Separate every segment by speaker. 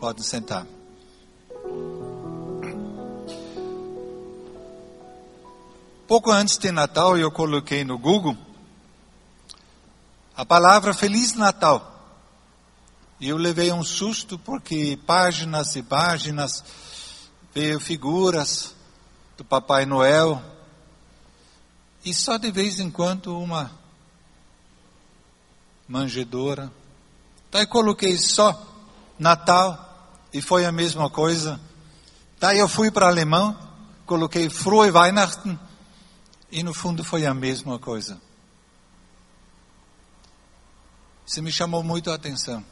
Speaker 1: Pode sentar. Pouco antes de Natal eu coloquei no Google a palavra Feliz Natal. E eu levei um susto porque páginas e páginas veio figuras do Papai Noel e só de vez em quando uma manjedora. Daí coloquei só Natal e foi a mesma coisa. Daí eu fui para alemão, coloquei Frohe Weihnachten e no fundo foi a mesma coisa. Isso me chamou muito a atenção.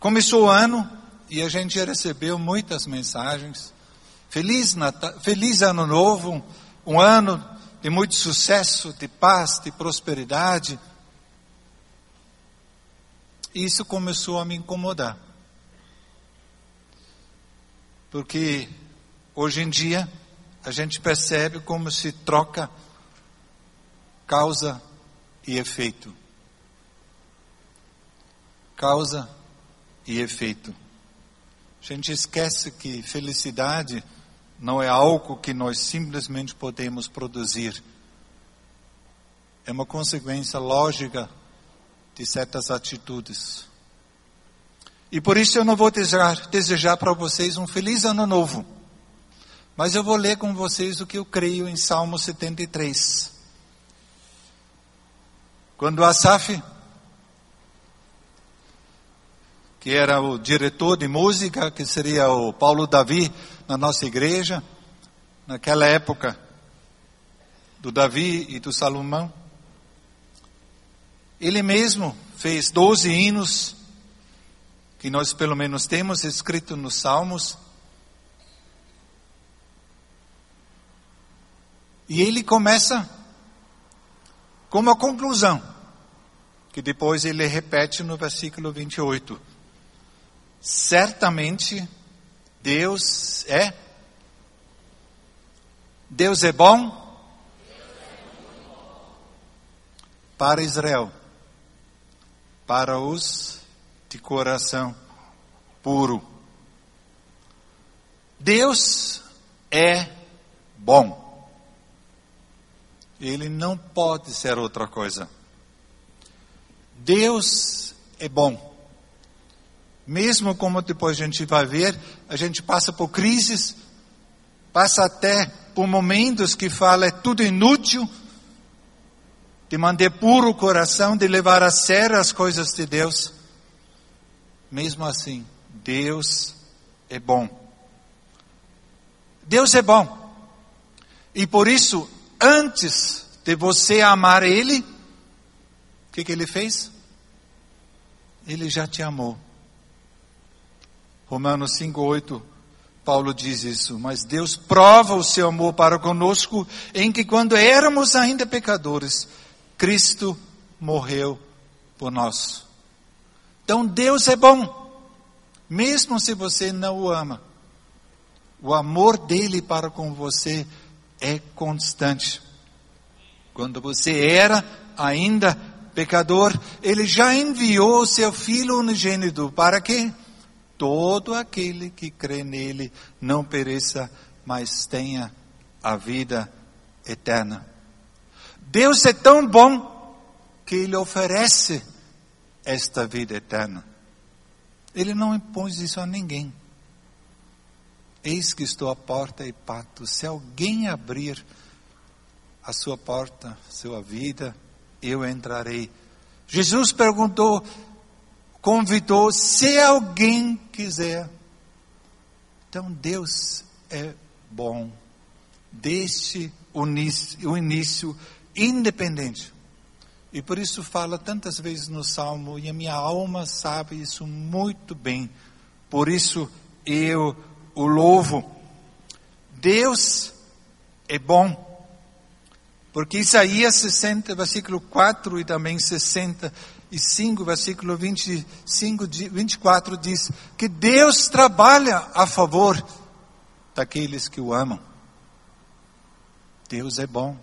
Speaker 1: Começou o ano e a gente recebeu muitas mensagens. Feliz, Natal, feliz Ano Novo, um ano de muito sucesso, de paz, de prosperidade. E isso começou a me incomodar. Porque hoje em dia a gente percebe como se troca causa e efeito. Causa e efeito. A gente esquece que felicidade não é algo que nós simplesmente podemos produzir. É uma consequência lógica de certas atitudes. E por isso eu não vou desejar, desejar para vocês um feliz ano novo. Mas eu vou ler com vocês o que eu creio em Salmo 73. Quando Asaf, que era o diretor de música, que seria o Paulo Davi na nossa igreja, naquela época do Davi e do Salomão, ele mesmo fez doze hinos, que nós pelo menos temos escrito nos Salmos, E ele começa com uma conclusão, que depois ele repete no versículo 28. Certamente Deus é Deus é bom para Israel, para os de coração puro. Deus é bom. Ele não pode ser outra coisa. Deus é bom. Mesmo como depois a gente vai ver, a gente passa por crises, passa até por momentos que fala é tudo inútil, de manter puro o coração, de levar a sério as coisas de Deus. Mesmo assim, Deus é bom. Deus é bom. E por isso antes de você amar Ele, o que, que Ele fez? Ele já te amou. Romanos 5,8, Paulo diz isso. Mas Deus prova o seu amor para conosco, em que quando éramos ainda pecadores, Cristo morreu por nós. Então Deus é bom, mesmo se você não o ama. O amor dele para com você é constante. Quando você era ainda pecador, ele já enviou seu Filho unigênito para que todo aquele que crê nele não pereça, mas tenha a vida eterna. Deus é tão bom que ele oferece esta vida eterna. Ele não impôs isso a ninguém. Eis que estou à porta e bato. Se alguém abrir a sua porta, sua vida, eu entrarei. Jesus perguntou, convidou, se alguém quiser. Então Deus é bom. Início, o início independente. E por isso fala tantas vezes no Salmo, e a minha alma sabe isso muito bem. Por isso eu o louvo. Deus é bom. Porque Isaías 60, versículo 4 e também 65, versículo 25, 24 diz que Deus trabalha a favor daqueles que o amam. Deus é bom.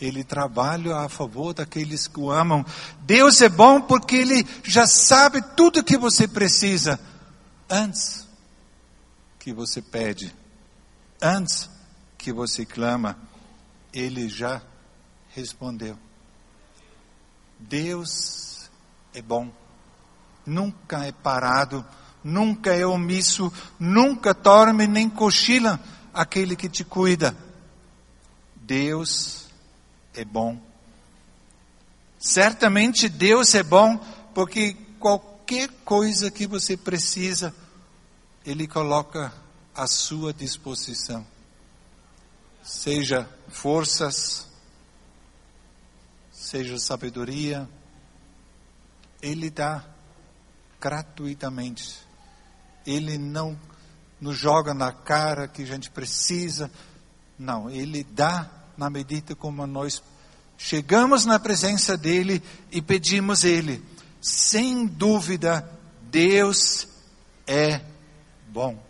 Speaker 1: Ele trabalha a favor daqueles que o amam. Deus é bom porque Ele já sabe tudo que você precisa antes que você pede, antes que você clama. Ele já respondeu. Deus é bom, nunca é parado, nunca é omisso, nunca dorme nem cochila aquele que te cuida. Deus é bom. Certamente Deus é bom porque qualquer coisa que você precisa, Ele coloca à sua disposição. Seja forças, seja sabedoria, Ele dá gratuitamente. Ele não nos joga na cara que a gente precisa. Não, Ele dá na medida como nós chegamos na presença dele e pedimos ele. Sem dúvida, Deus é bom.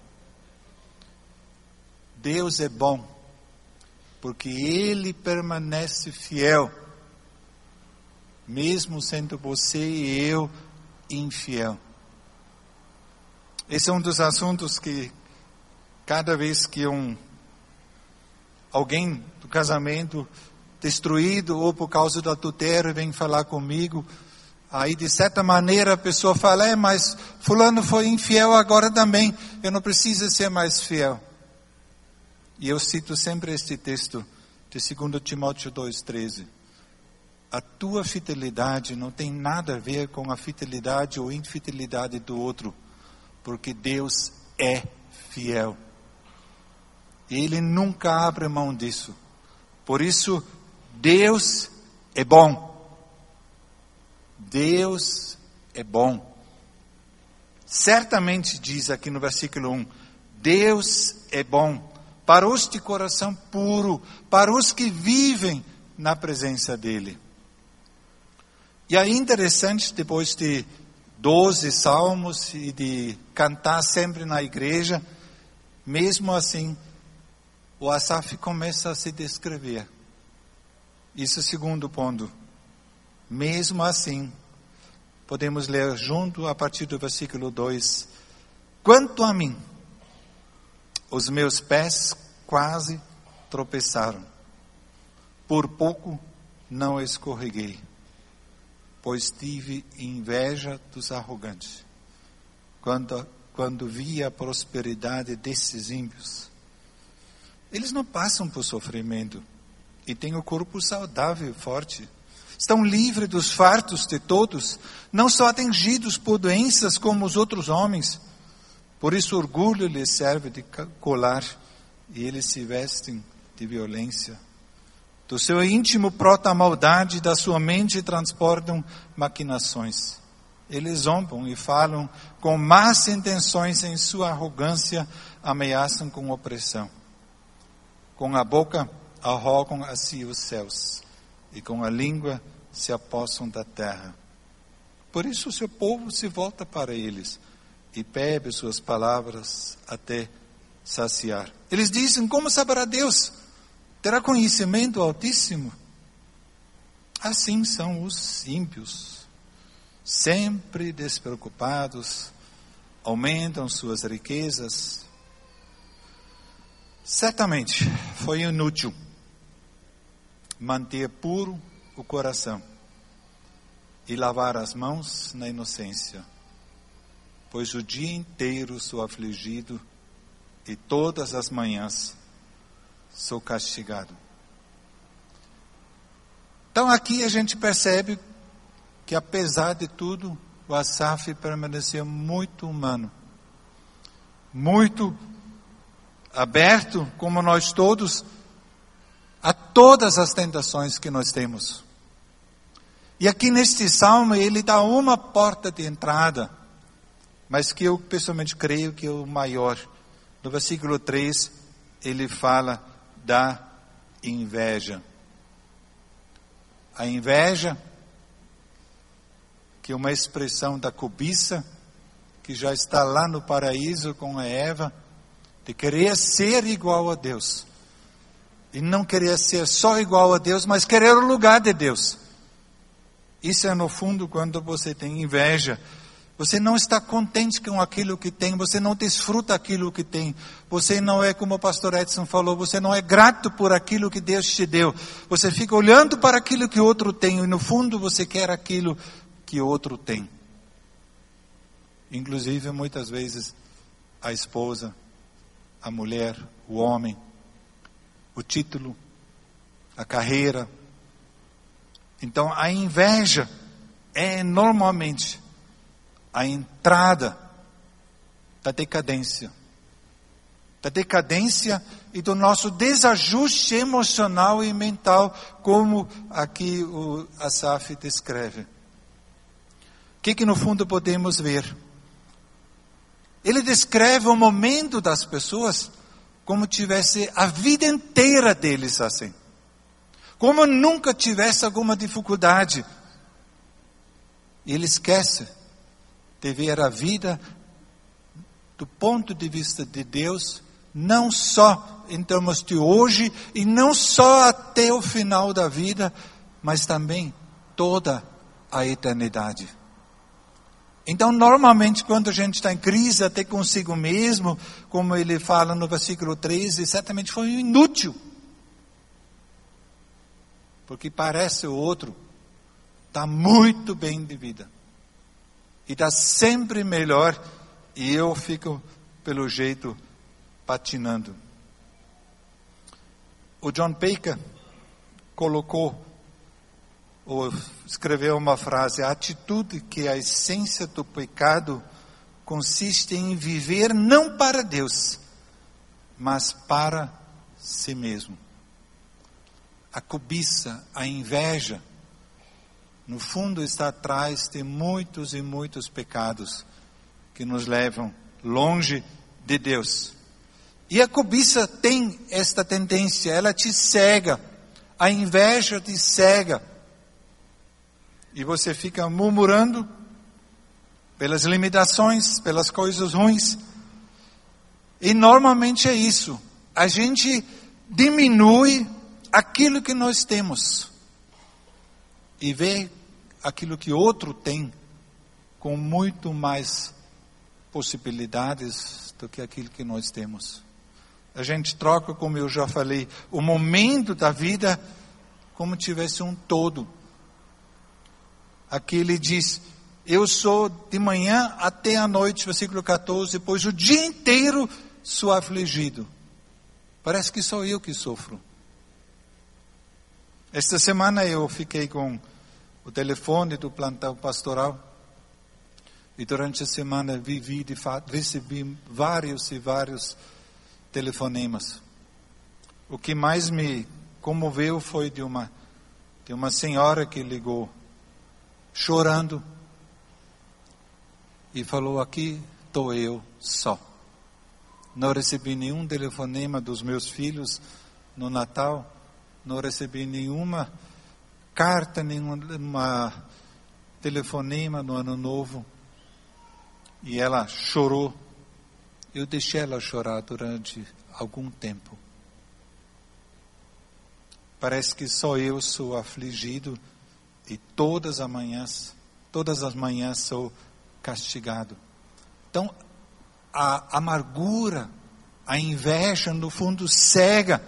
Speaker 1: Deus é bom, porque Ele permanece fiel, mesmo sendo você e eu infiel. Esse é um dos assuntos que, cada vez que um alguém casamento destruído ou por causa do adultério vem falar comigo. Aí, de certa maneira, a pessoa fala: é, mas Fulano foi infiel agora também, eu não preciso ser mais fiel. E eu cito sempre este texto de 2 Timóteo 2,13. A tua fidelidade não tem nada a ver com a fidelidade ou infidelidade do outro, porque Deus é fiel. Ele nunca abre mão disso. Por isso, Deus é bom. Deus é bom. Certamente diz aqui no versículo 1: Deus é bom para os de coração puro, para os que vivem na presença dEle. E aí interessante, depois de 12 salmos e de cantar sempre na igreja, mesmo assim, o Asaf começa a se descrever. Isso é o segundo ponto. Mesmo assim, podemos ler junto a partir do versículo 2: Quanto a mim, os meus pés quase tropeçaram, por pouco não escorreguei, pois tive inveja dos arrogantes, quando, quando vi a prosperidade desses ímpios eles não passam por sofrimento e têm o corpo saudável e forte. Estão livres dos fartos de todos, não são atingidos por doenças como os outros homens. Por isso, orgulho lhes serve de colar e eles se vestem de violência. Do seu íntimo brota a maldade, da sua mente transportam maquinações. Eles zombam e falam com más intenções em sua arrogância, ameaçam com opressão. Com a boca arrogam a si os céus, e com a língua se apossam da terra. Por isso o seu povo se volta para eles e bebe suas palavras até saciar. Eles dizem: Como saberá Deus? Terá conhecimento altíssimo? Assim são os ímpios, sempre despreocupados, aumentam suas riquezas, Certamente foi inútil manter puro o coração e lavar as mãos na inocência, pois o dia inteiro sou afligido e todas as manhãs sou castigado. Então aqui a gente percebe que apesar de tudo, o Asaf permaneceu muito humano, muito aberto, como nós todos, a todas as tentações que nós temos. E aqui neste salmo ele dá uma porta de entrada, mas que eu pessoalmente creio que é o maior. No versículo 3, ele fala da inveja. A inveja, que é uma expressão da cobiça, que já está lá no paraíso com a Eva, de querer ser igual a Deus. E não querer ser só igual a Deus, mas querer o lugar de Deus. Isso é no fundo quando você tem inveja. Você não está contente com aquilo que tem, você não desfruta aquilo que tem. Você não é, como o pastor Edson falou, você não é grato por aquilo que Deus te deu. Você fica olhando para aquilo que outro tem e no fundo você quer aquilo que outro tem. Inclusive, muitas vezes, a esposa, a mulher, o homem, o título, a carreira. Então, a inveja é normalmente a entrada da decadência. Da decadência e do nosso desajuste emocional e mental, como aqui o Asaf descreve. O que, que no fundo podemos ver? Ele descreve o momento das pessoas como tivesse a vida inteira deles assim. Como nunca tivesse alguma dificuldade. E ele esquece de ver a vida do ponto de vista de Deus, não só em termos de hoje e não só até o final da vida, mas também toda a eternidade. Então, normalmente, quando a gente está em crise até consigo mesmo, como ele fala no versículo 13, certamente foi inútil. Porque parece o outro está muito bem de vida. E está sempre melhor, e eu fico, pelo jeito, patinando. O John Baker colocou ou escreveu uma frase: a atitude que é a essência do pecado consiste em viver não para Deus, mas para si mesmo. A cobiça, a inveja, no fundo está atrás de muitos e muitos pecados que nos levam longe de Deus. E a cobiça tem esta tendência, ela te cega, a inveja te cega e você fica murmurando pelas limitações, pelas coisas ruins. E normalmente é isso. A gente diminui aquilo que nós temos e vê aquilo que outro tem com muito mais possibilidades do que aquilo que nós temos. A gente troca, como eu já falei, o momento da vida como tivesse um todo. Aqui ele diz: Eu sou de manhã até a noite, versículo 14, pois o dia inteiro sou afligido. Parece que sou eu que sofro. Esta semana eu fiquei com o telefone do plantão pastoral e durante a semana vivi, de fato, recebi vários e vários telefonemas. O que mais me comoveu foi de uma, de uma senhora que ligou chorando, e falou: Aqui estou eu só. Não recebi nenhum telefonema dos meus filhos no Natal, não recebi nenhuma carta, nenhuma telefonema no Ano Novo. E ela chorou. Eu deixei ela chorar durante algum tempo. Parece que só eu sou afligido e todas as manhãs, todas as manhãs sou castigado. Então, a amargura, a inveja, no fundo, cega,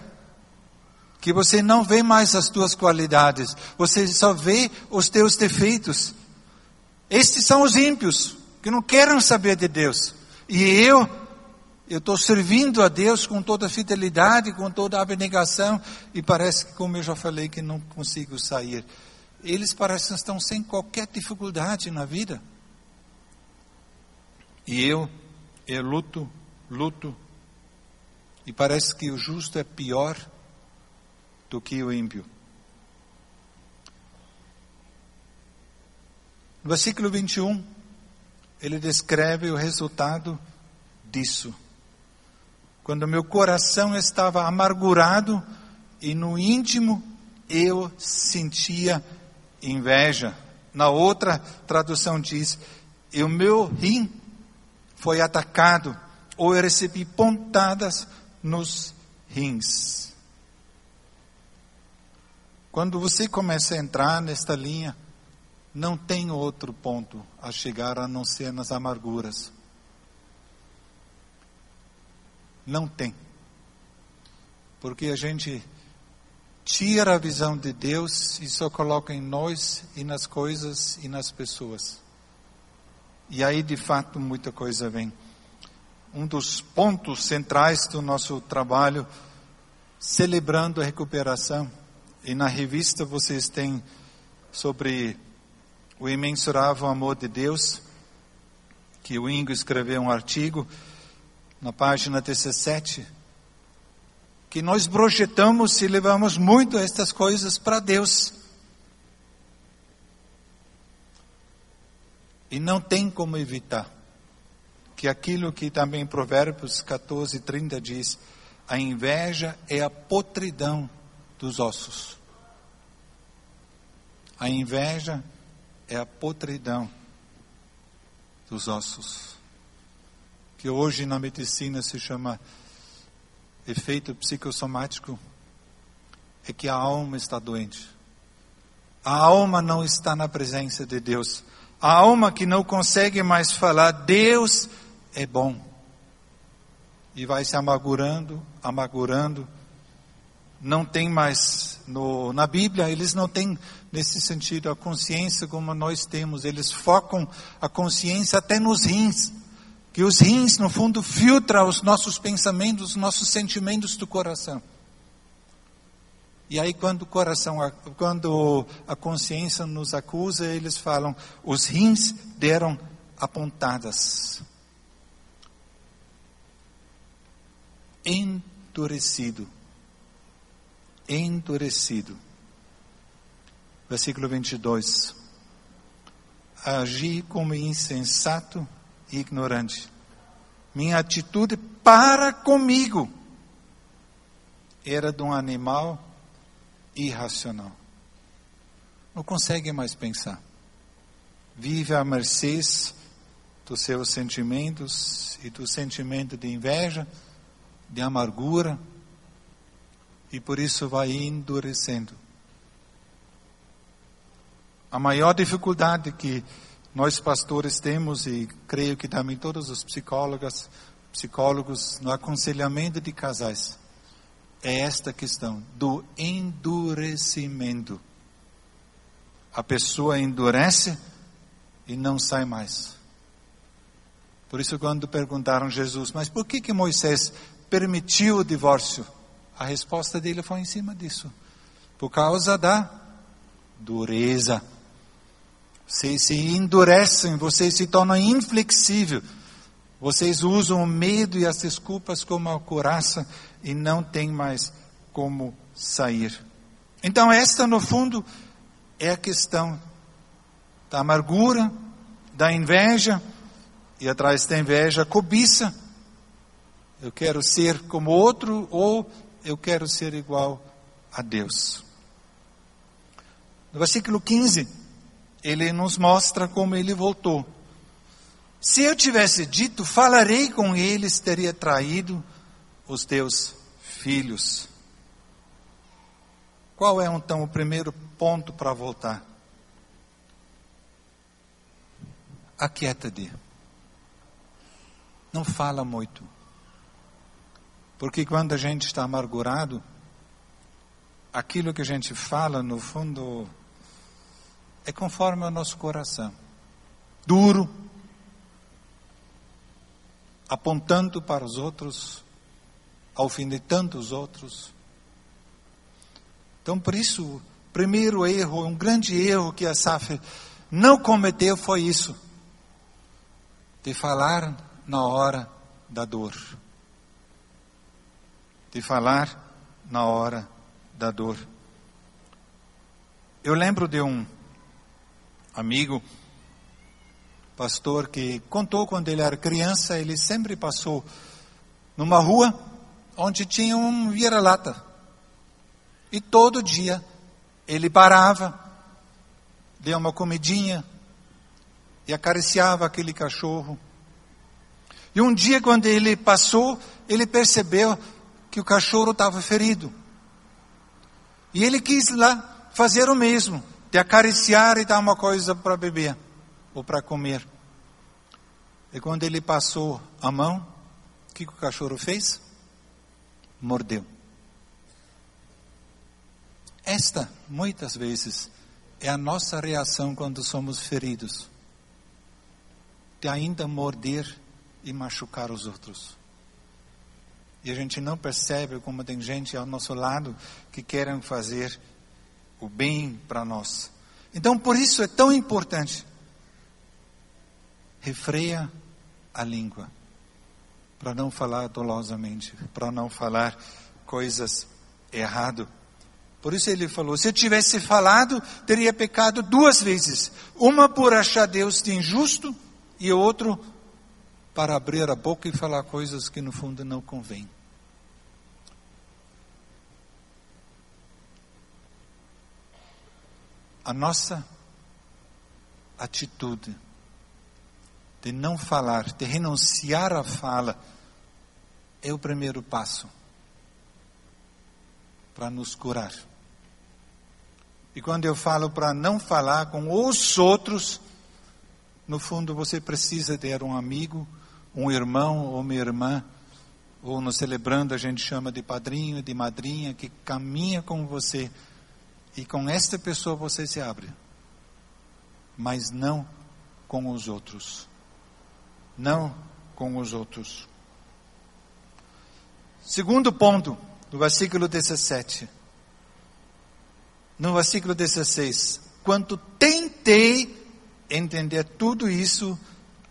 Speaker 1: que você não vê mais as tuas qualidades, você só vê os teus defeitos. Estes são os ímpios, que não querem saber de Deus. E eu, eu estou servindo a Deus com toda fidelidade, com toda abnegação, e parece que, como eu já falei, que não consigo sair eles parecem estar sem qualquer dificuldade na vida. E eu, eu luto, luto, e parece que o justo é pior do que o ímpio. No versículo 21, ele descreve o resultado disso. Quando meu coração estava amargurado e no íntimo eu sentia inveja. Na outra tradução diz: e o meu rim foi atacado, ou eu recebi pontadas nos rins. Quando você começa a entrar nesta linha, não tem outro ponto a chegar a não ser nas amarguras. Não tem. Porque a gente tira a visão de Deus e só coloca em nós e nas coisas e nas pessoas. E aí, de fato, muita coisa vem. Um dos pontos centrais do nosso trabalho, celebrando a recuperação, e na revista vocês têm sobre o imensurável amor de Deus, que o Ingo escreveu um artigo na página 17, que nós projetamos e levamos muito estas coisas para Deus. E não tem como evitar que aquilo que também Provérbios 14, 30 diz, a inveja é a podridão dos ossos. A inveja é a podridão dos ossos. Que hoje na medicina se chama efeito psicossomático. É que a alma está doente. A alma não está na presença de Deus. A alma que não consegue mais falar, Deus é bom. E vai se amargurando, amargurando. Não tem mais, no, na Bíblia, eles não têm, nesse sentido, a consciência como nós temos. Eles focam a consciência até nos rins. Que os rins, no fundo, filtram os nossos pensamentos, os nossos sentimentos do coração. E aí quando o coração, quando a consciência nos acusa, eles falam, os rins deram apontadas. Endurecido. Endurecido. Versículo 22. Agi como insensato e ignorante. Minha atitude para comigo era de um animal irracional. Não consegue mais pensar. Vive à mercê dos seus sentimentos e do sentimento de inveja, de amargura, e por isso vai endurecendo. A maior dificuldade que nós pastores temos, e creio que também todos os psicólogos, psicólogos no aconselhamento de casais, é esta questão do endurecimento. A pessoa endurece e não sai mais. Por isso, quando perguntaram a Jesus, mas por que, que Moisés permitiu o divórcio? A resposta dele foi em cima disso. Por causa da dureza. Vocês se endurecem, vocês se tornam inflexíveis. Vocês usam o medo e as desculpas como a coraça e não tem mais como sair. Então, esta, no fundo, é a questão da amargura, da inveja, e atrás da inveja, a cobiça. Eu quero ser como outro, ou eu quero ser igual a Deus. No versículo 15, ele nos mostra como ele voltou. Se eu tivesse dito, falarei com eles, teria traído os teus filhos. Qual é então o primeiro ponto para voltar? Aquieta-te. Não fala muito. Porque quando a gente está amargurado, aquilo que a gente fala, no fundo, é conforme o nosso coração. Duro, apontando para os outros, de tantos outros. Então, por isso, o primeiro erro, um grande erro que a SAF não cometeu foi isso, de falar na hora da dor. De falar na hora da dor. Eu lembro de um amigo, pastor, que contou quando ele era criança, ele sempre passou numa rua onde tinha um vira-lata. E todo dia ele parava, deu uma comidinha e acariciava aquele cachorro. E um dia, quando ele passou, ele percebeu que o cachorro estava ferido. E ele quis lá fazer o mesmo, de acariciar e dar uma coisa para beber ou para comer. E quando ele passou a mão, o que o cachorro fez? Mordeu. Esta, muitas vezes, é a nossa reação quando somos feridos. De ainda morder e machucar os outros. E a gente não percebe como tem gente ao nosso lado que querem fazer o bem para nós. Então, por isso é tão importante. Refreia a língua. Para não falar dolosamente. Para não falar coisas errado. Por isso ele falou: se eu tivesse falado, teria pecado duas vezes. Uma por achar Deus de injusto e outro para abrir a boca e falar coisas que no fundo não convêm. A nossa atitude de não falar, de renunciar à fala, é o primeiro passo para nos curar. E quando eu falo para não falar com os outros, no fundo você precisa ter um amigo, um irmão ou uma irmã, ou no celebrando a gente chama de padrinho de madrinha, que caminha com você. E com esta pessoa você se abre. Mas não com os outros. Não com os outros. Segundo ponto, do versículo 17 no versículo 16: Quando tentei entender tudo isso,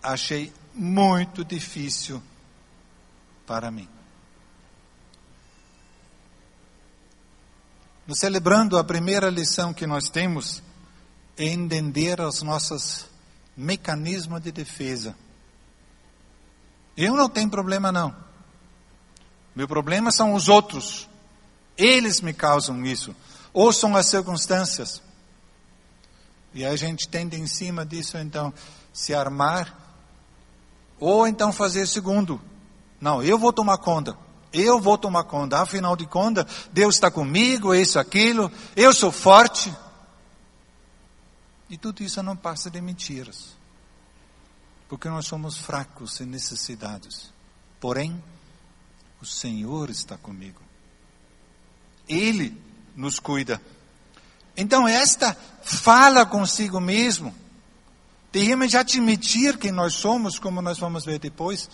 Speaker 1: achei muito difícil para mim. Celebrando a primeira lição que nós temos é entender os nossos mecanismos de defesa. Eu não tenho problema não. Meu problema são os outros. Eles me causam isso ou são as circunstâncias. E a gente tende em cima disso, então, se armar, ou então fazer segundo. Não, eu vou tomar conta. Eu vou tomar conta. Afinal de contas, Deus está comigo, isso, aquilo. Eu sou forte. E tudo isso não passa de mentiras. Porque nós somos fracos e necessitados. Porém, o Senhor está comigo. Ele nos cuida. Então, esta fala consigo mesmo, de realmente admitir que nós somos, como nós vamos ver depois,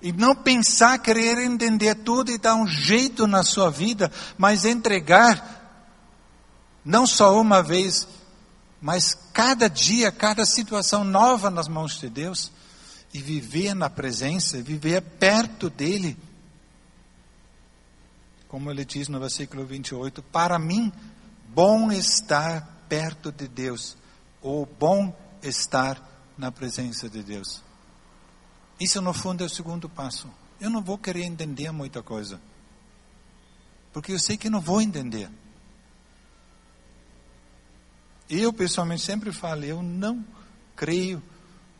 Speaker 1: e não pensar, querer entender tudo e dar um jeito na sua vida, mas entregar, não só uma vez, mas cada dia, cada situação nova nas mãos de Deus, e viver na presença, viver perto dEle como ele diz no versículo 28, para mim, bom estar perto de Deus, ou bom estar na presença de Deus. Isso, no fundo, é o segundo passo. Eu não vou querer entender muita coisa, porque eu sei que não vou entender. Eu, pessoalmente, sempre falo, eu não creio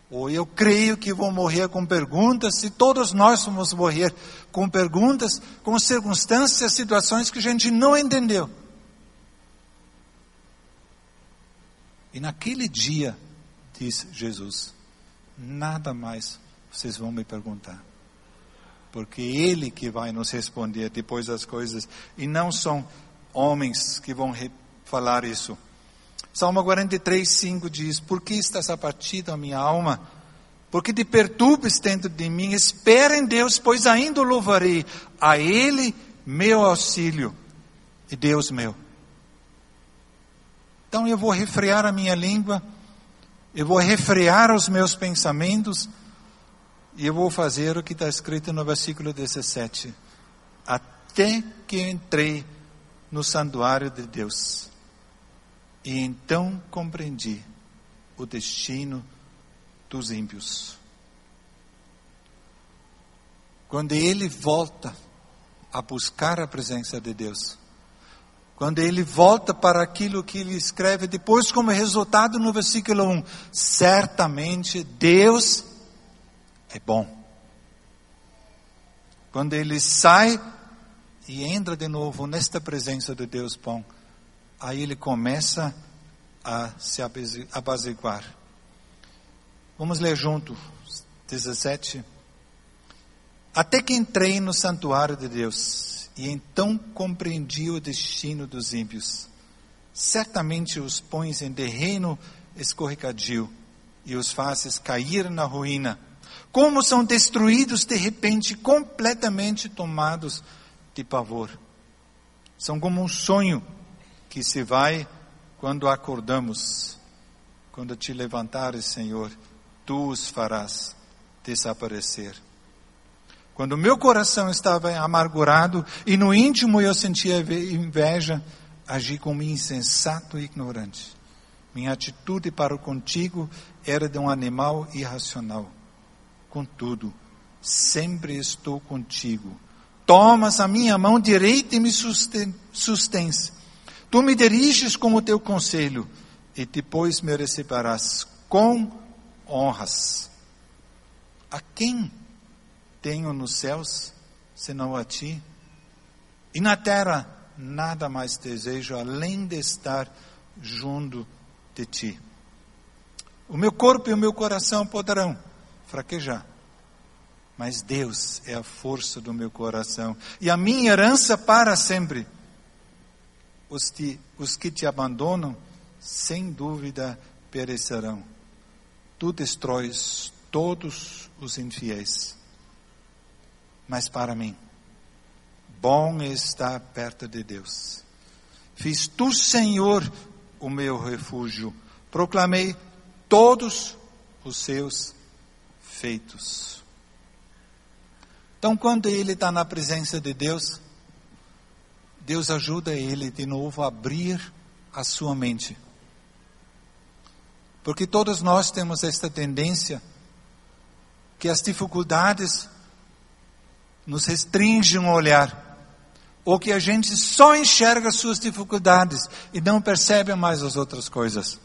Speaker 1: ou eu creio que vou morrer com perguntas, e todos nós vamos morrer com perguntas, com circunstâncias, situações que a gente não entendeu. E naquele dia, diz Jesus, nada mais vocês vão me perguntar. Porque Ele que vai nos responder depois das coisas, e não são homens que vão falar isso. Salmo 43, 5 diz: Por que estás abatido a minha alma? Porque te perturbes dentro de mim? Espera em Deus, pois ainda o louvarei. A Ele meu auxílio e Deus meu. Então eu vou refrear a minha língua, eu vou refrear os meus pensamentos, e eu vou fazer o que está escrito no versículo 17: Até que entrei no santuário de Deus e então compreendi o destino dos ímpios. Quando ele volta a buscar a presença de Deus, quando ele volta para aquilo que ele escreve depois, como resultado no versículo 1, certamente Deus é bom. Quando ele sai e entra de novo nesta presença de Deus bom, aí ele começa a se apaziguar. Vamos ler junto, 17. Até que entrei no santuário de Deus, e então compreendi o destino dos ímpios. Certamente os pões em terreno escorregadio, e os fazes cair na ruína. Como são destruídos de repente, completamente tomados de pavor. São como um sonho que se vai quando acordamos. Quando te levantares, Senhor, tu os farás desaparecer. Quando meu coração estava amargurado e no íntimo eu sentia inveja, agi como insensato e ignorante. Minha atitude para contigo era de um animal irracional. Contudo, sempre estou contigo. Tomas a minha mão direita e me sustens. Tu me diriges com o teu conselho e depois me receberás com honras. A quem tenho nos céus senão a ti? E na terra nada mais desejo além de estar junto de ti. O meu corpo e o meu coração poderão fraquejar, mas Deus é a força do meu coração e a minha herança para sempre. Os, te, os que te abandonam, sem dúvida, perecerão. Tu destróis todos os infiéis. Mas para mim, bom é estar perto de Deus. Fiz tu, Senhor, o meu refúgio. Proclamei todos os seus feitos. Então, quando ele está na presença de Deus, Deus ajuda ele de novo a abrir a sua mente. Porque todos nós temos esta tendência que as dificuldades nos restringem o olhar ou que a gente só enxerga suas dificuldades e não percebe mais as outras coisas.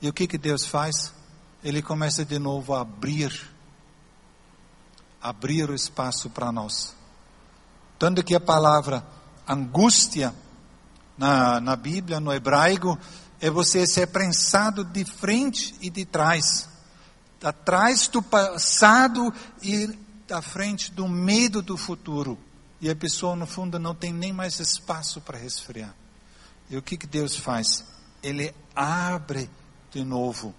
Speaker 1: E o que, que Deus faz? Ele começa de novo a abrir, abrir o espaço para nós. Tanto que a palavra angústia na, na Bíblia, no hebraico, é você ser prensado de frente e de trás. Atrás do passado e da frente do medo do futuro. E a pessoa, no fundo, não tem nem mais espaço para resfriar. E o que, que Deus faz? Ele abre de novo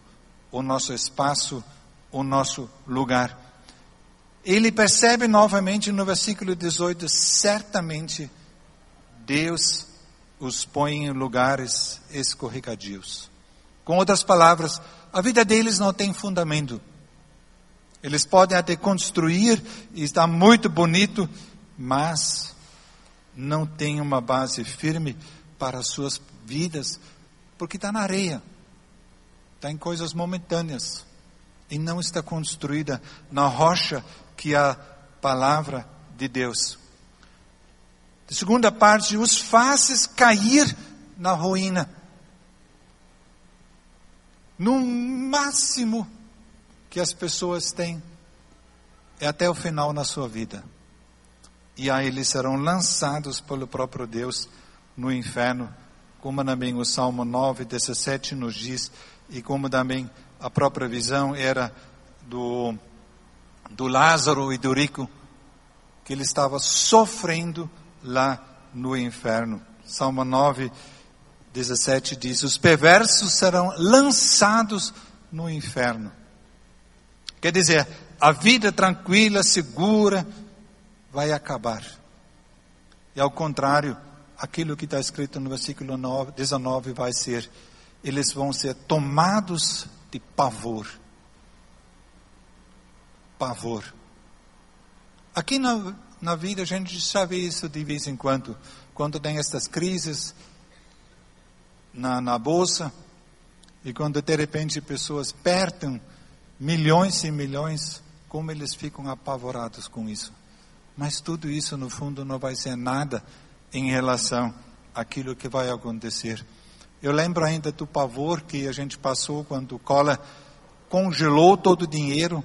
Speaker 1: o nosso espaço, o nosso lugar. Ele percebe novamente no versículo 18: certamente Deus os põe em lugares escorregadios. Com outras palavras, a vida deles não tem fundamento. Eles podem até construir e está muito bonito, mas não tem uma base firme para as suas vidas, porque está na areia, está em coisas momentâneas e não está construída na rocha que é a palavra de Deus. A segunda parte, os fazes cair na ruína. No máximo que as pessoas têm é até o final na sua vida e aí eles serão lançados pelo próprio Deus no inferno, como também o Salmo 9, 17 nos diz, e como também a própria visão era do, do Lázaro e do rico, que ele estava sofrendo lá no inferno. Salmo 9, 17 diz: Os perversos serão lançados no inferno. Quer dizer, a vida tranquila, segura, vai acabar. E ao contrário, aquilo que está escrito no versículo 9, 19 vai ser: eles vão ser tomados de pavor. Pavor. Aqui na, na vida a gente sabe isso de vez em quando, quando tem estas crises na, na bolsa e quando de repente pessoas perdem milhões e milhões, como eles ficam apavorados com isso. Mas tudo isso, no fundo, não vai ser nada em relação àquilo que vai acontecer. Eu lembro ainda do pavor que a gente passou quando o Collor congelou todo o dinheiro,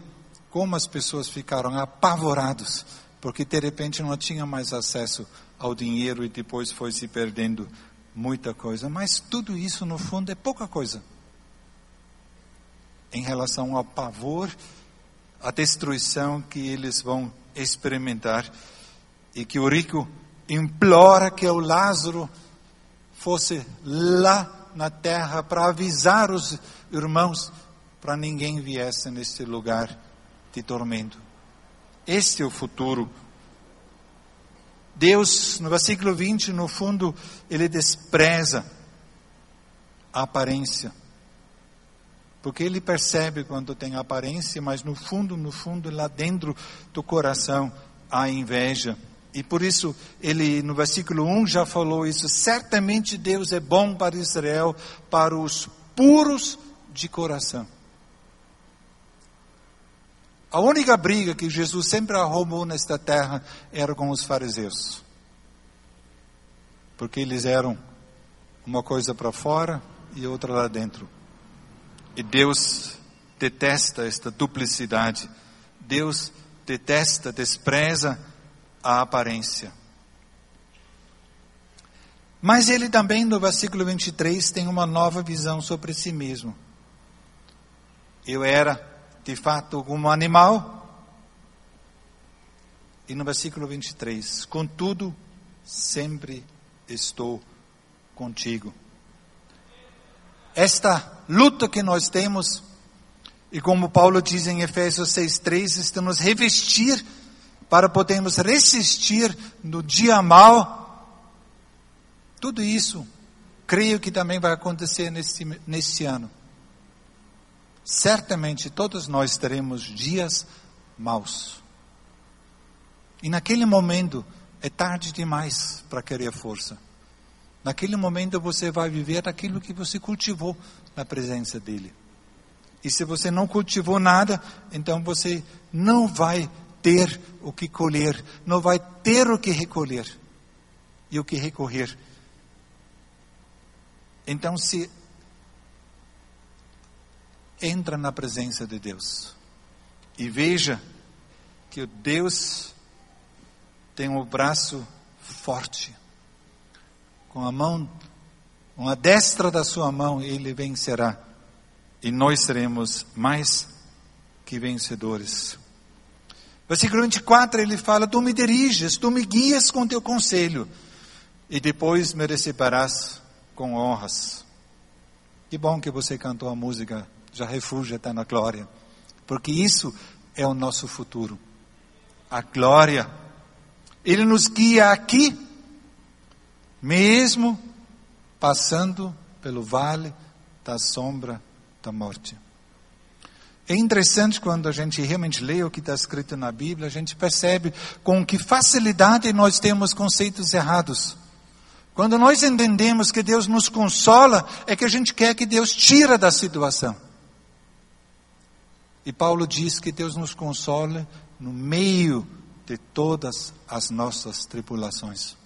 Speaker 1: como as pessoas ficaram apavorados, porque de repente não tinha mais acesso ao dinheiro e depois foi se perdendo muita coisa, mas tudo isso no fundo é pouca coisa. Em relação ao pavor, à destruição que eles vão experimentar e que o rico implora que o Lázaro fosse lá na terra para avisar os irmãos para ninguém viesse nesse lugar de tormento. Este é o futuro. Deus, no versículo 20, no fundo, ele despreza a aparência. Porque ele percebe quando tem aparência, mas no fundo, no fundo, lá dentro do coração, há inveja. E por isso, ele no versículo 1 já falou isso. Certamente Deus é bom para Israel, para os puros de coração. A única briga que Jesus sempre arrumou nesta terra era com os fariseus. Porque eles eram uma coisa para fora e outra lá dentro. E Deus detesta esta duplicidade. Deus detesta, despreza a aparência. Mas ele também, no versículo 23, tem uma nova visão sobre si mesmo. Eu era de fato como animal. E no versículo 23, contudo, sempre estou contigo. Esta luta que nós temos, e como Paulo diz em Efésios 6,3, estamos revestir para podermos resistir no dia mal. Tudo isso, creio que também vai acontecer nesse, nesse ano certamente todos nós teremos dias maus. E naquele momento é tarde demais para querer força. Naquele momento você vai viver aquilo que você cultivou na presença dele. E se você não cultivou nada, então você não vai ter o que colher, não vai ter o que recolher e o que recorrer. Então, se entra na presença de Deus e veja que o Deus tem um braço forte, com a mão, com a destra da sua mão, ele vencerá e nós seremos mais que vencedores. Versículo 24 ele fala: Tu me diriges, tu me guias com teu conselho, e depois me receberás com honras. Que bom que você cantou a música já refúgio até na glória. Porque isso é o nosso futuro. A glória. Ele nos guia aqui, mesmo passando pelo vale da sombra da morte. É interessante quando a gente realmente lê o que está escrito na Bíblia, a gente percebe com que facilidade nós temos conceitos errados. Quando nós entendemos que Deus nos consola, é que a gente quer que Deus tira da situação. E Paulo diz que Deus nos console no meio de todas as nossas tribulações.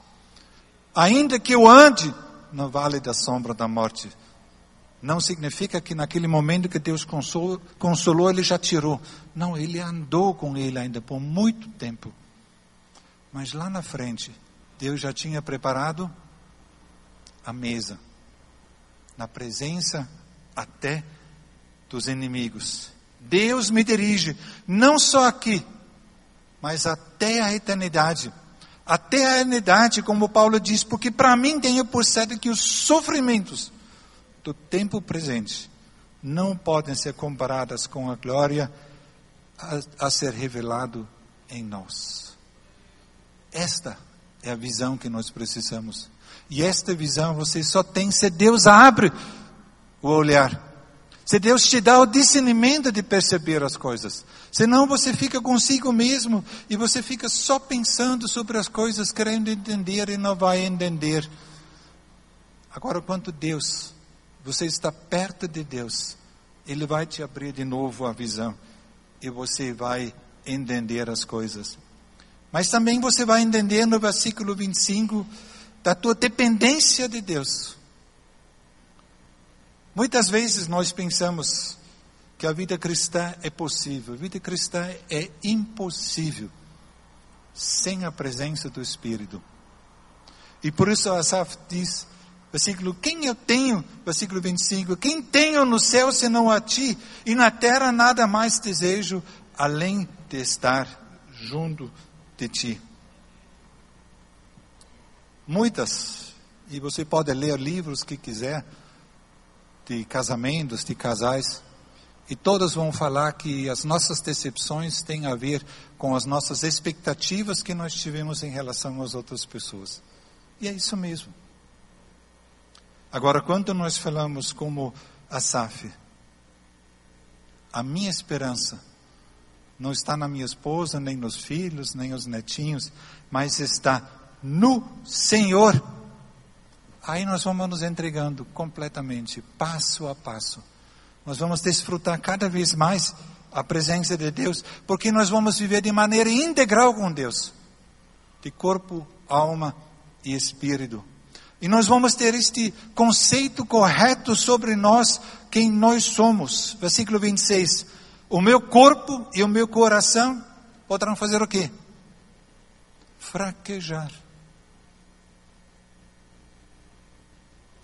Speaker 1: Ainda que eu ande no vale da sombra da morte, não significa que naquele momento que Deus consolou, consolou, ele já tirou. Não, ele andou com ele ainda por muito tempo. Mas lá na frente, Deus já tinha preparado a mesa, na presença até dos inimigos. Deus me dirige, não só aqui, mas até a eternidade. Até a eternidade, como Paulo diz, porque para mim tenho por certo que os sofrimentos do tempo presente não podem ser comparados com a glória a, a ser revelado em nós. Esta é a visão que nós precisamos. E esta visão você só tem se Deus abre o olhar se Deus te dá o discernimento de perceber as coisas. Senão você fica consigo mesmo e você fica só pensando sobre as coisas, querendo entender e não vai entender. Agora, quando Deus, você está perto de Deus, Ele vai te abrir de novo a visão e você vai entender as coisas. Mas também você vai entender no versículo 25 da tua dependência de Deus. Muitas vezes nós pensamos que a vida cristã é possível. A vida cristã é impossível sem a presença do Espírito. E por isso Asaf diz: Versículo, quem eu tenho? Versículo 25, quem tenho no céu senão a ti? E na terra nada mais desejo além de estar junto de ti. Muitas, e você pode ler livros que quiser, de casamentos, de casais, e todas vão falar que as nossas decepções têm a ver com as nossas expectativas que nós tivemos em relação às outras pessoas. E é isso mesmo. Agora, quando nós falamos como Asaf, a minha esperança não está na minha esposa, nem nos filhos, nem nos netinhos, mas está no Senhor. Aí nós vamos nos entregando completamente, passo a passo. Nós vamos desfrutar cada vez mais a presença de Deus, porque nós vamos viver de maneira integral com Deus, de corpo, alma e espírito. E nós vamos ter este conceito correto sobre nós, quem nós somos. Versículo 26. O meu corpo e o meu coração poderão fazer o quê? Fraquejar.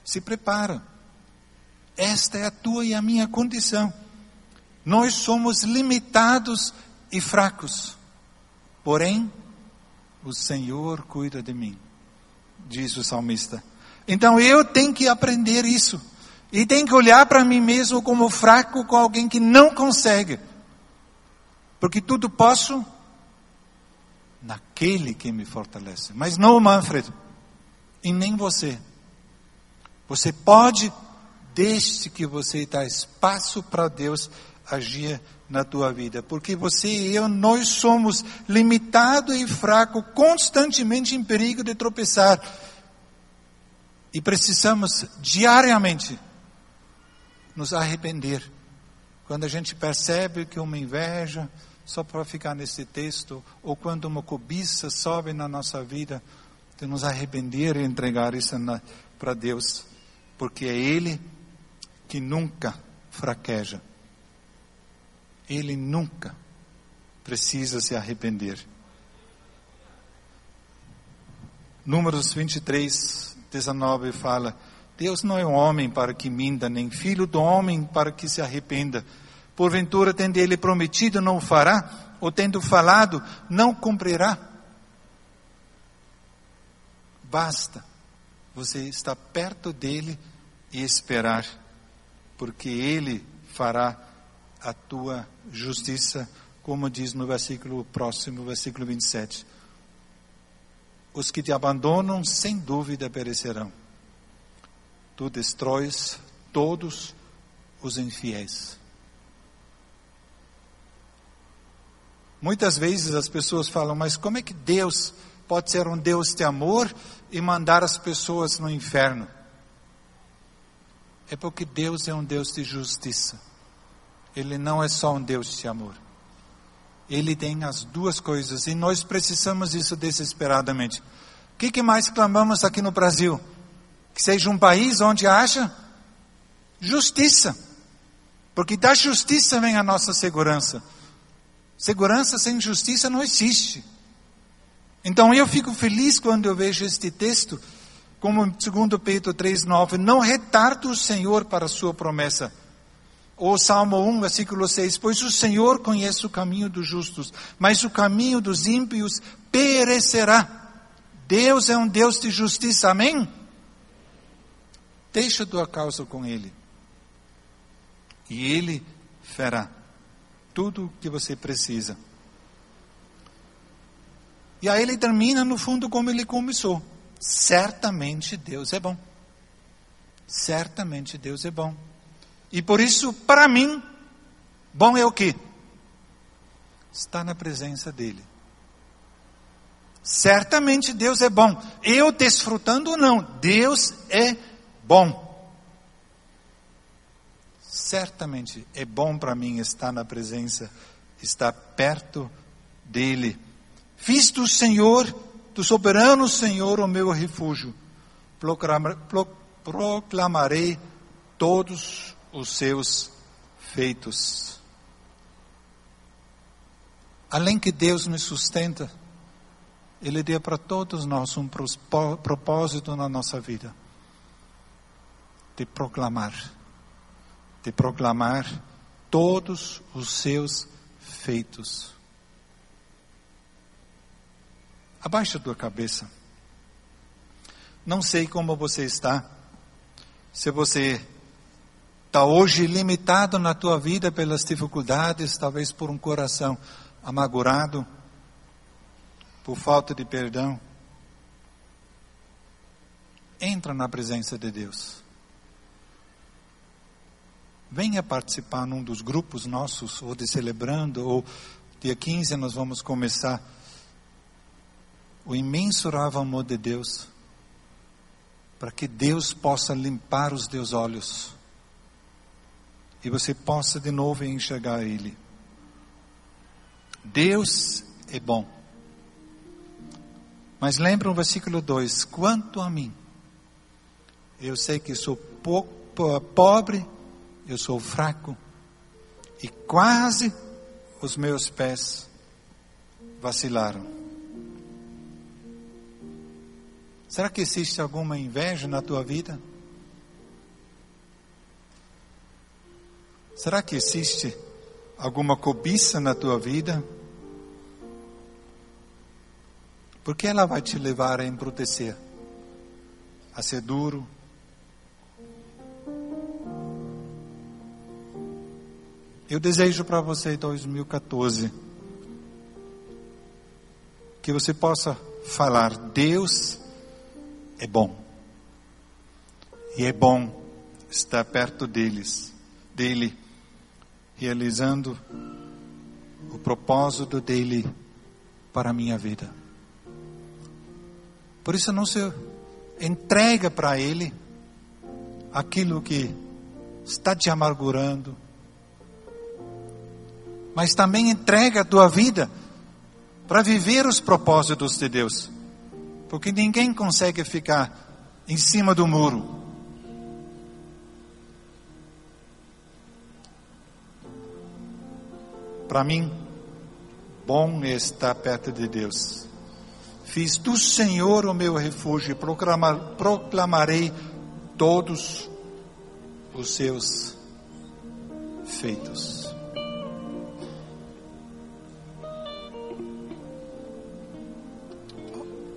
Speaker 1: Se prepara. Esta é a tua e a minha condição. Nós somos limitados e fracos. Porém, o Senhor cuida de mim diz o salmista. Então eu tenho que aprender isso. E tenho que olhar para mim mesmo como fraco, com alguém que não consegue. Porque tudo posso naquele que me fortalece. Mas não Manfred. E nem você. Você pode, desde que você dá espaço para Deus agir na tua vida. Porque você e eu, nós somos limitados e fracos, constantemente em perigo de tropeçar. E precisamos diariamente nos arrepender. Quando a gente percebe que uma inveja, só para ficar nesse texto, ou quando uma cobiça sobe na nossa vida, de nos arrepender e entregar isso para Deus, porque é Ele que nunca fraqueja. Ele nunca precisa se arrepender. Números 23, 19 fala: Deus não é homem para que minta, nem filho do homem para que se arrependa. Porventura, tendo ele prometido, não fará, ou tendo falado, não cumprirá. Basta você estar perto dele e esperar, porque ele fará a tua justiça, como diz no versículo próximo, versículo 27. Os que te abandonam, sem dúvida, perecerão. Tu destróis todos os infiéis. Muitas vezes as pessoas falam, mas como é que Deus pode ser um Deus de amor e mandar as pessoas no inferno? É porque Deus é um Deus de justiça. Ele não é só um Deus de amor. Ele tem as duas coisas e nós precisamos isso desesperadamente. O que, que mais clamamos aqui no Brasil? Que seja um país onde haja justiça. Porque da justiça vem a nossa segurança. Segurança sem justiça não existe. Então eu fico feliz quando eu vejo este texto, como 2 Pedro 3,9, não retardo o Senhor para a sua promessa o Salmo 1, versículo 6: Pois o Senhor conhece o caminho dos justos, mas o caminho dos ímpios perecerá. Deus é um Deus de justiça, amém? Deixa tua causa com Ele, e Ele fará tudo o que você precisa. E aí ele termina no fundo como ele começou: certamente Deus é bom. Certamente Deus é bom. E por isso, para mim, bom é o que? Estar na presença dEle. Certamente Deus é bom. Eu desfrutando ou não, Deus é bom. Certamente é bom para mim estar na presença, estar perto dEle. Fiz do Senhor, do soberano Senhor, o meu refúgio. Proclamarei todos os seus feitos. Além que Deus nos sustenta, Ele deu para todos nós um propósito na nossa vida. de proclamar, de proclamar todos os seus feitos. Abaixa a tua cabeça. Não sei como você está. Se você está hoje limitado na tua vida pelas dificuldades, talvez por um coração amargurado, por falta de perdão. Entra na presença de Deus. Venha participar num dos grupos nossos, ou de celebrando, ou dia 15 nós vamos começar o imensurável amor de Deus, para que Deus possa limpar os teus olhos e você possa de novo enxergar Ele. Deus é bom. Mas lembra o versículo 2: Quanto a mim, eu sei que sou pobre, eu sou fraco, e quase os meus pés vacilaram. Será que existe alguma inveja na tua vida? Será que existe alguma cobiça na tua vida? Porque ela vai te levar a embrutecer, a ser duro. Eu desejo para você em 2014 que você possa falar: Deus é bom. E é bom estar perto deles, dele realizando o propósito dele para a minha vida. Por isso não se entrega para ele aquilo que está te amargurando, mas também entrega a tua vida para viver os propósitos de Deus. Porque ninguém consegue ficar em cima do muro Para mim, bom estar perto de Deus. Fiz do Senhor o meu refúgio e proclamar, proclamarei todos os seus feitos.